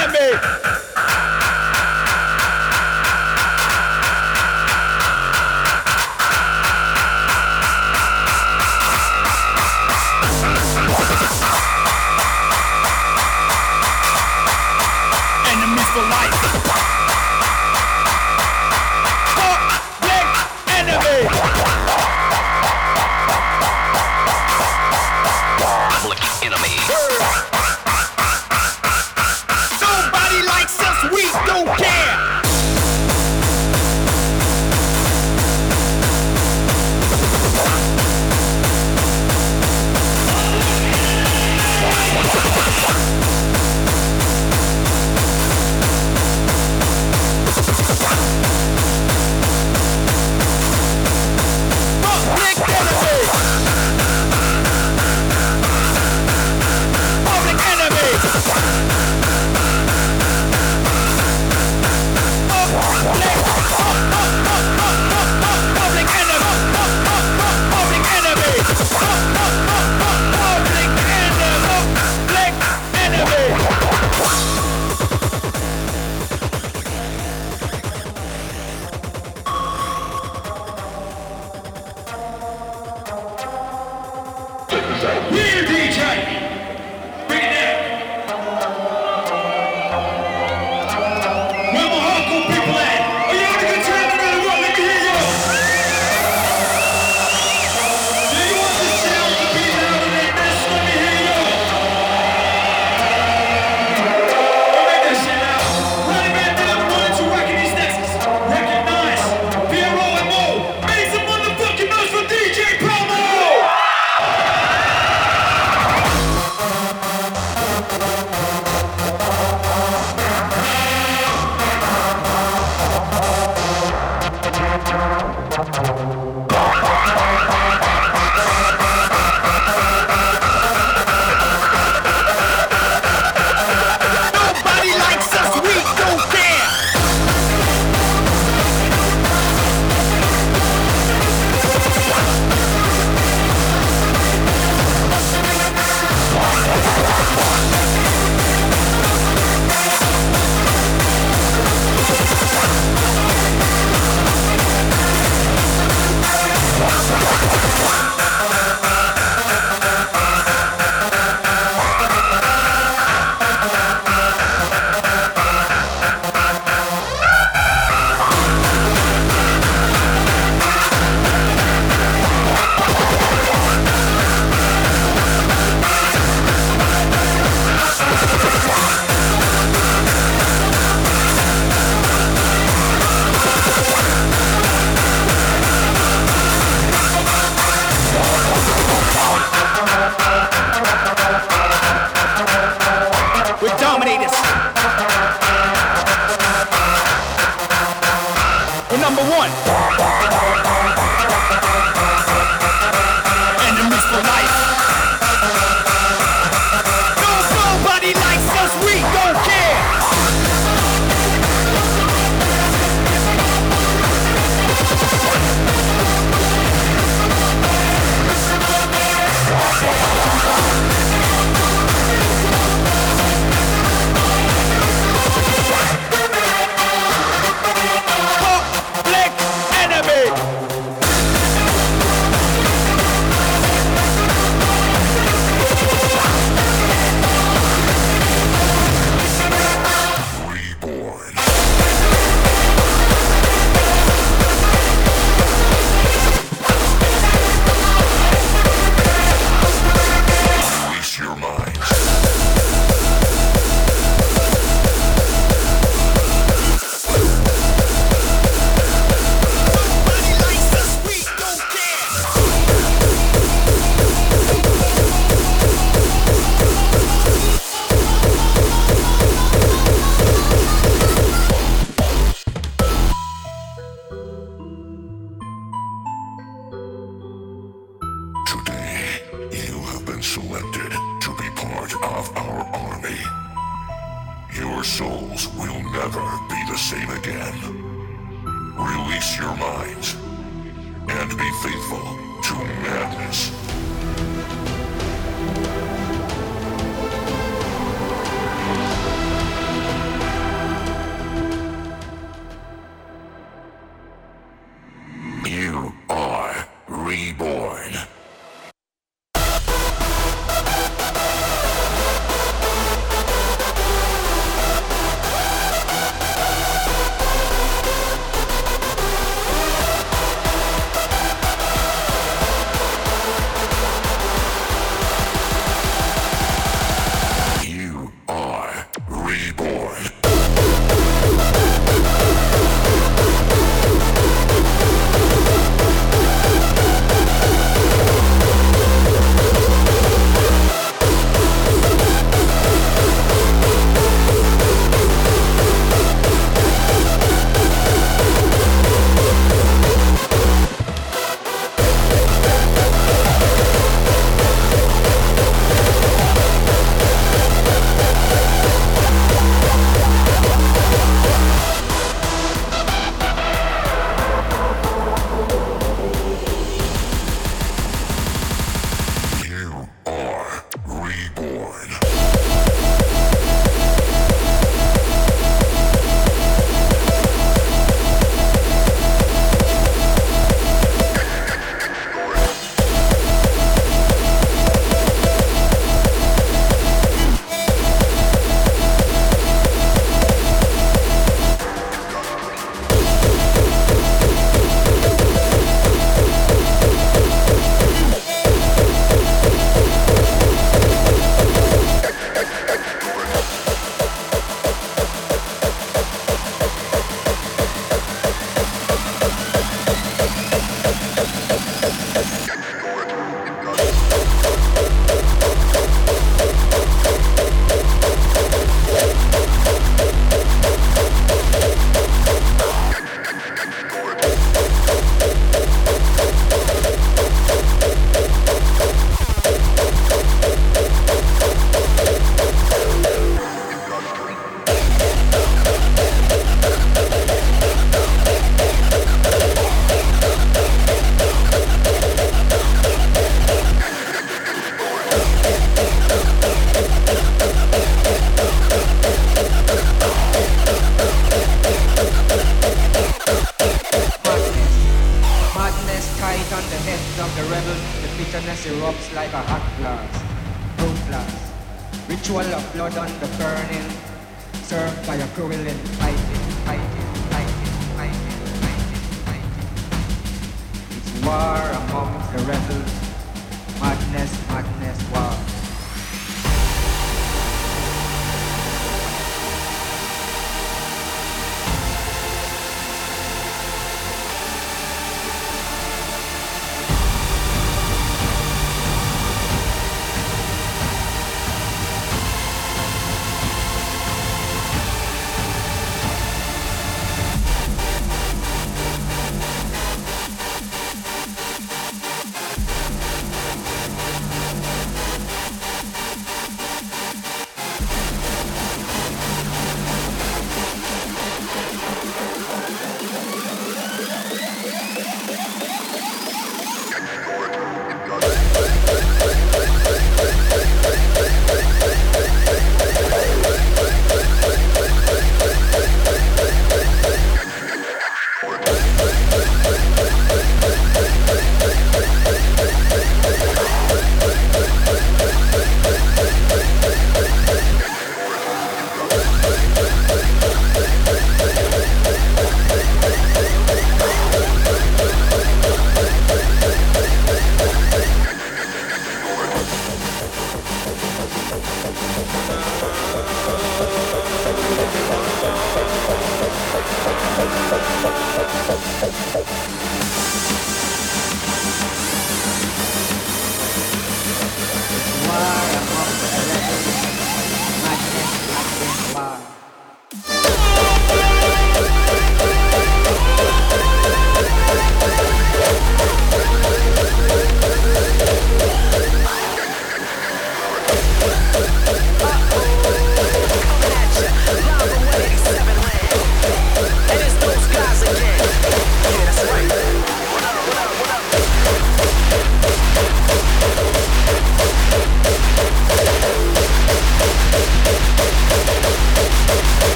enemy.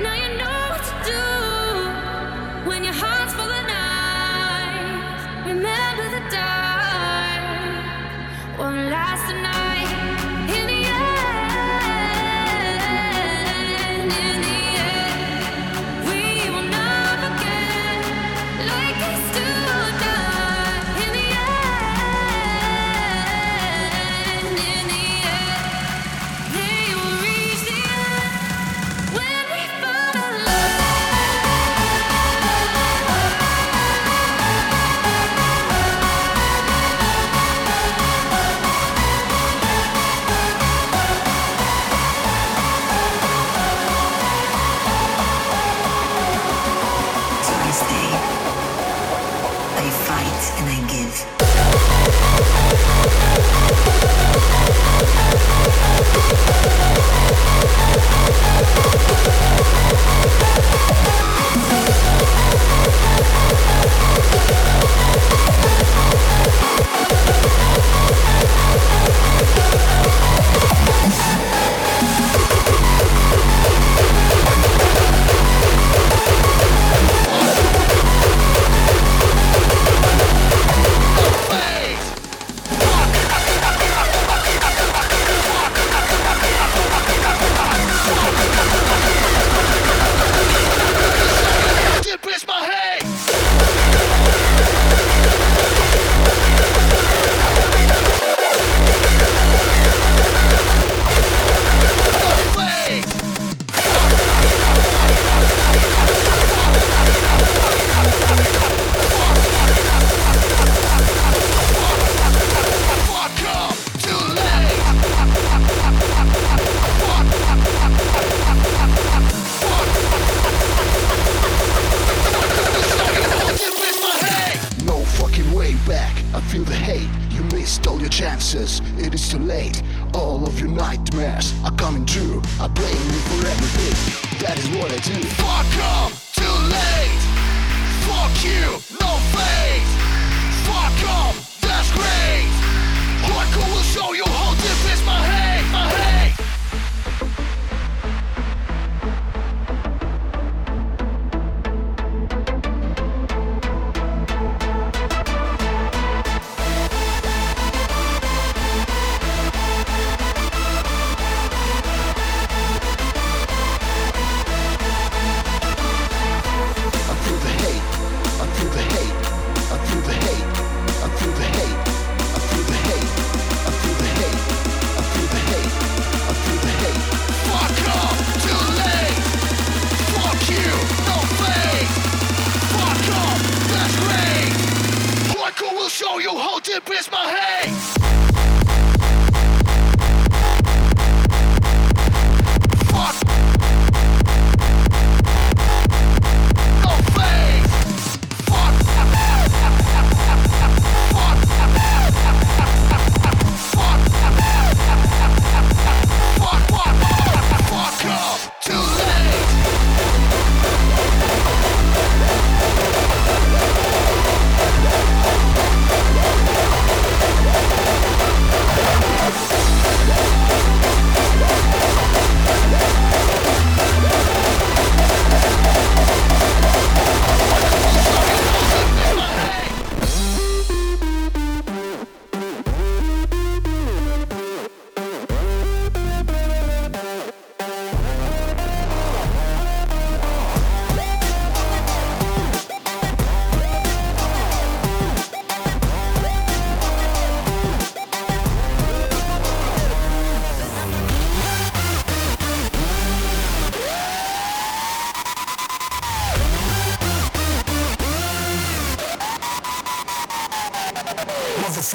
Now you know. Stole all your chances. It is too late. All of your nightmares are coming true. I blame you for everything. That is what I do. Fuck up, too late. Fuck you, no fate.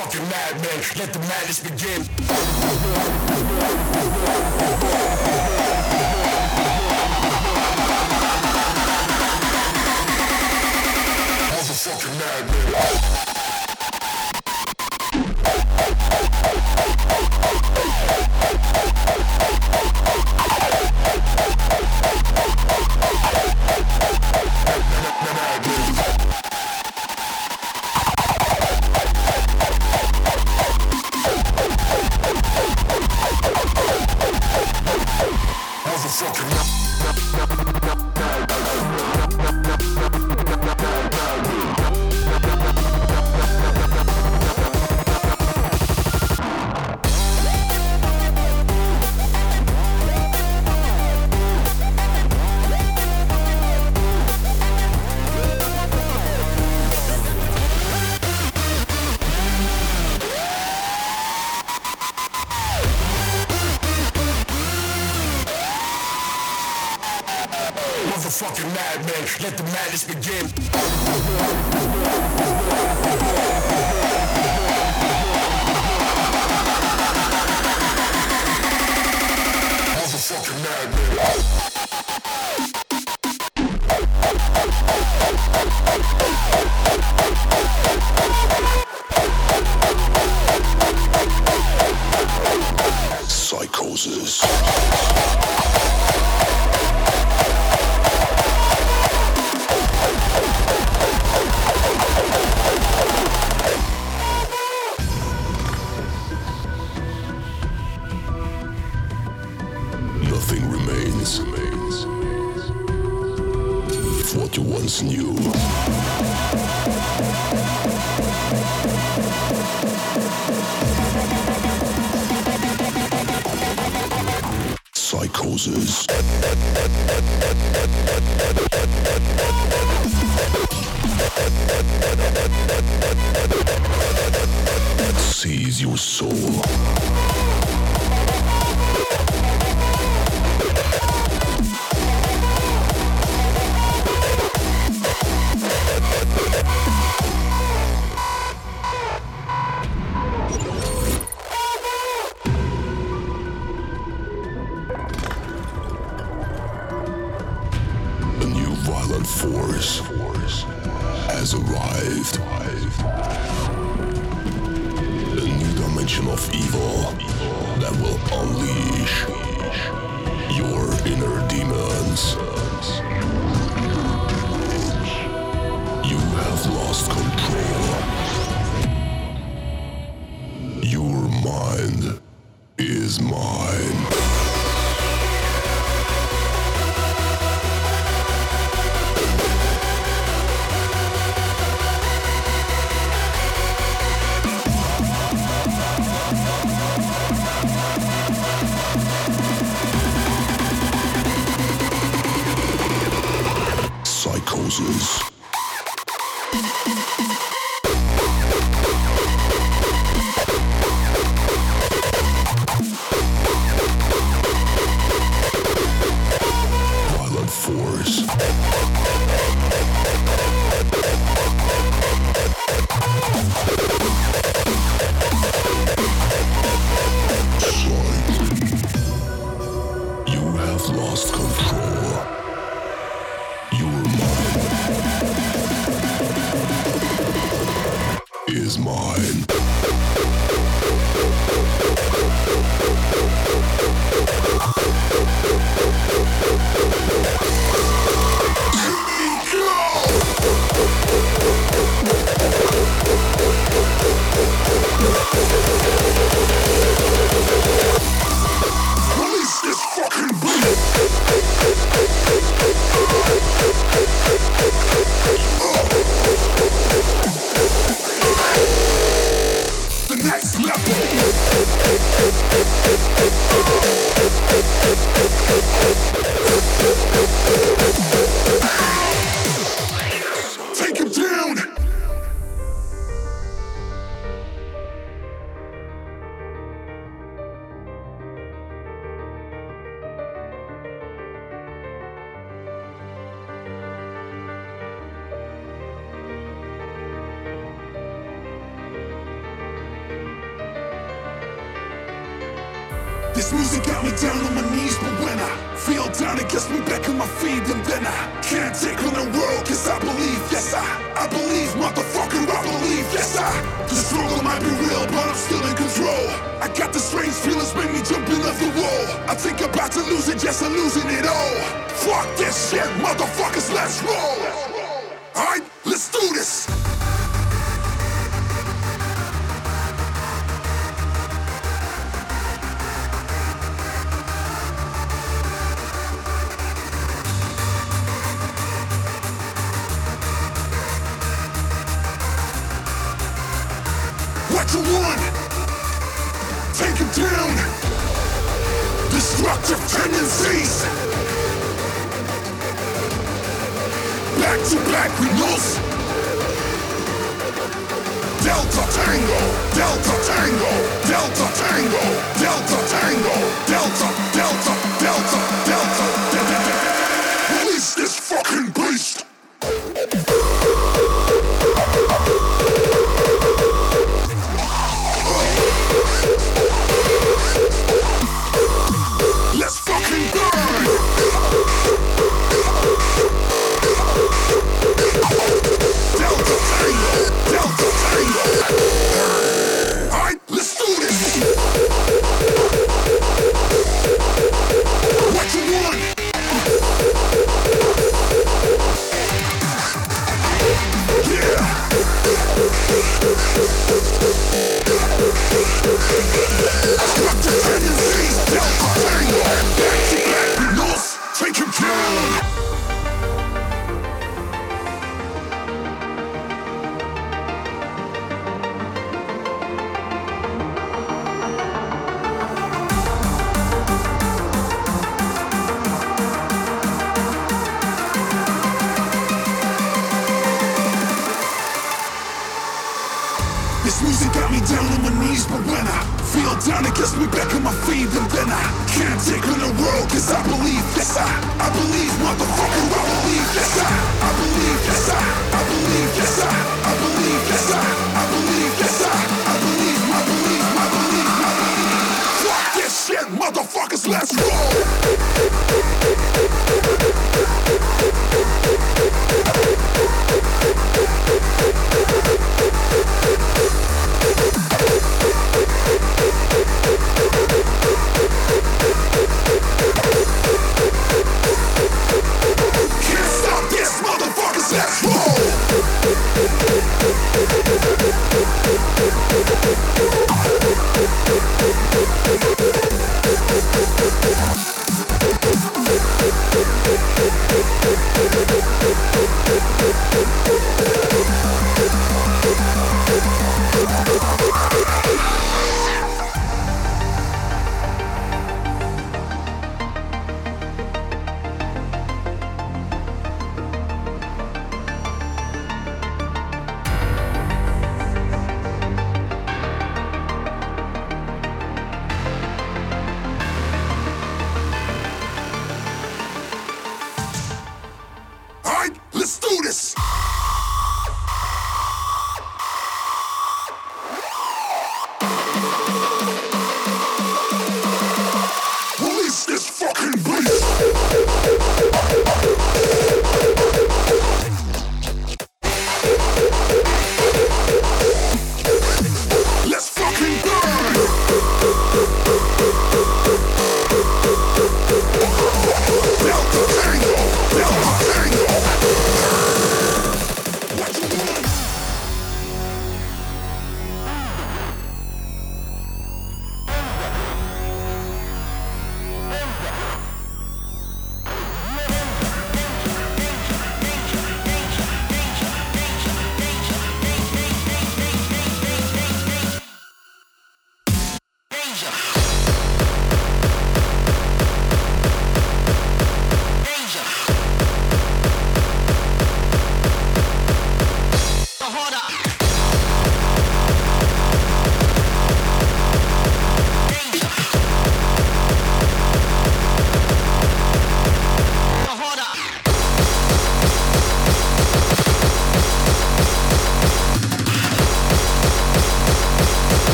fucking madman. Let the madness begin. I'm madman. Psychosis. Seize your soul.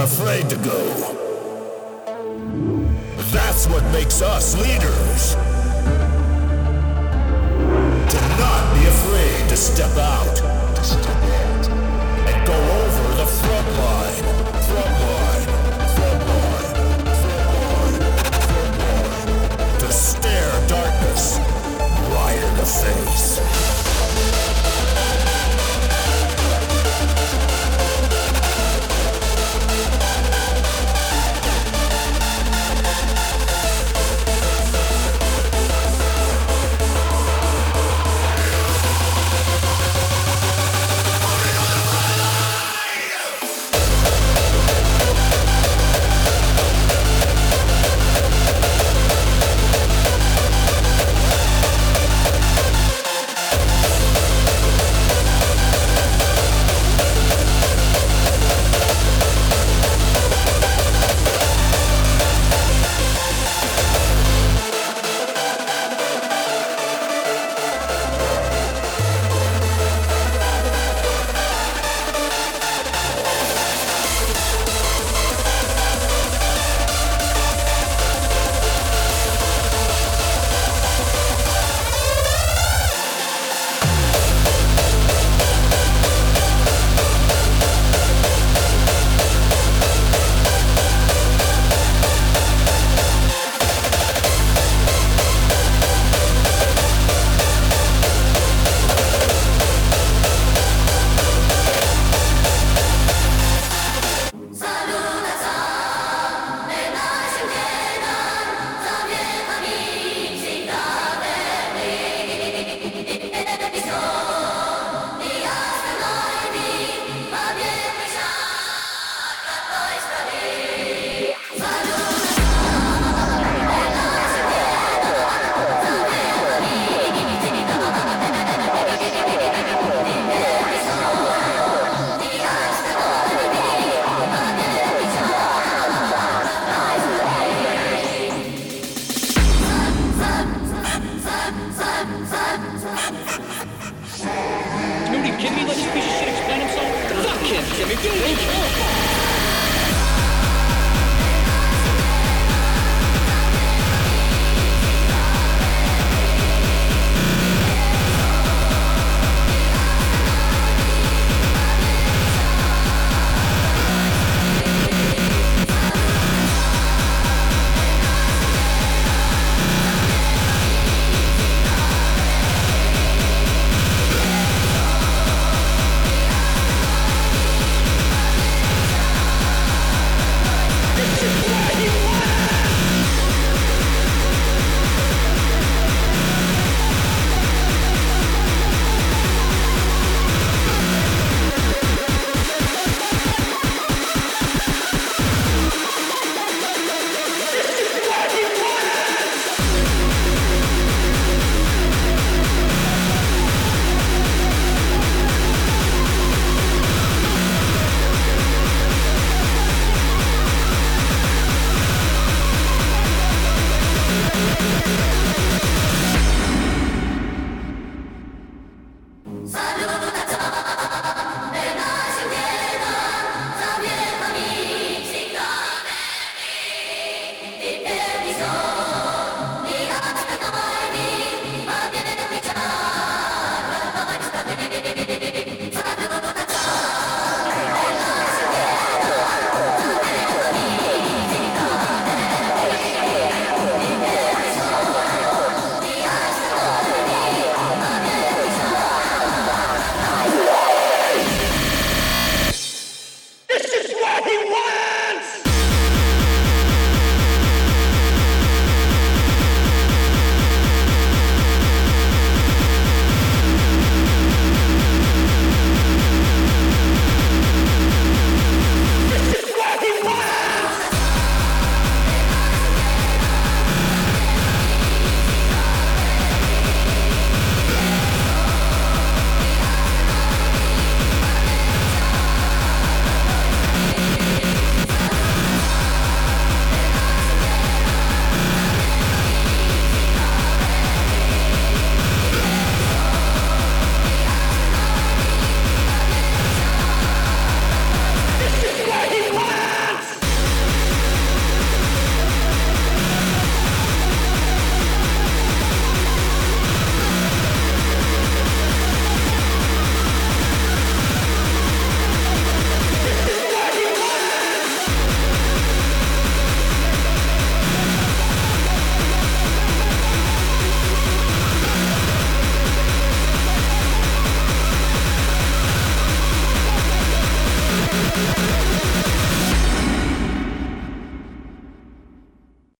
Afraid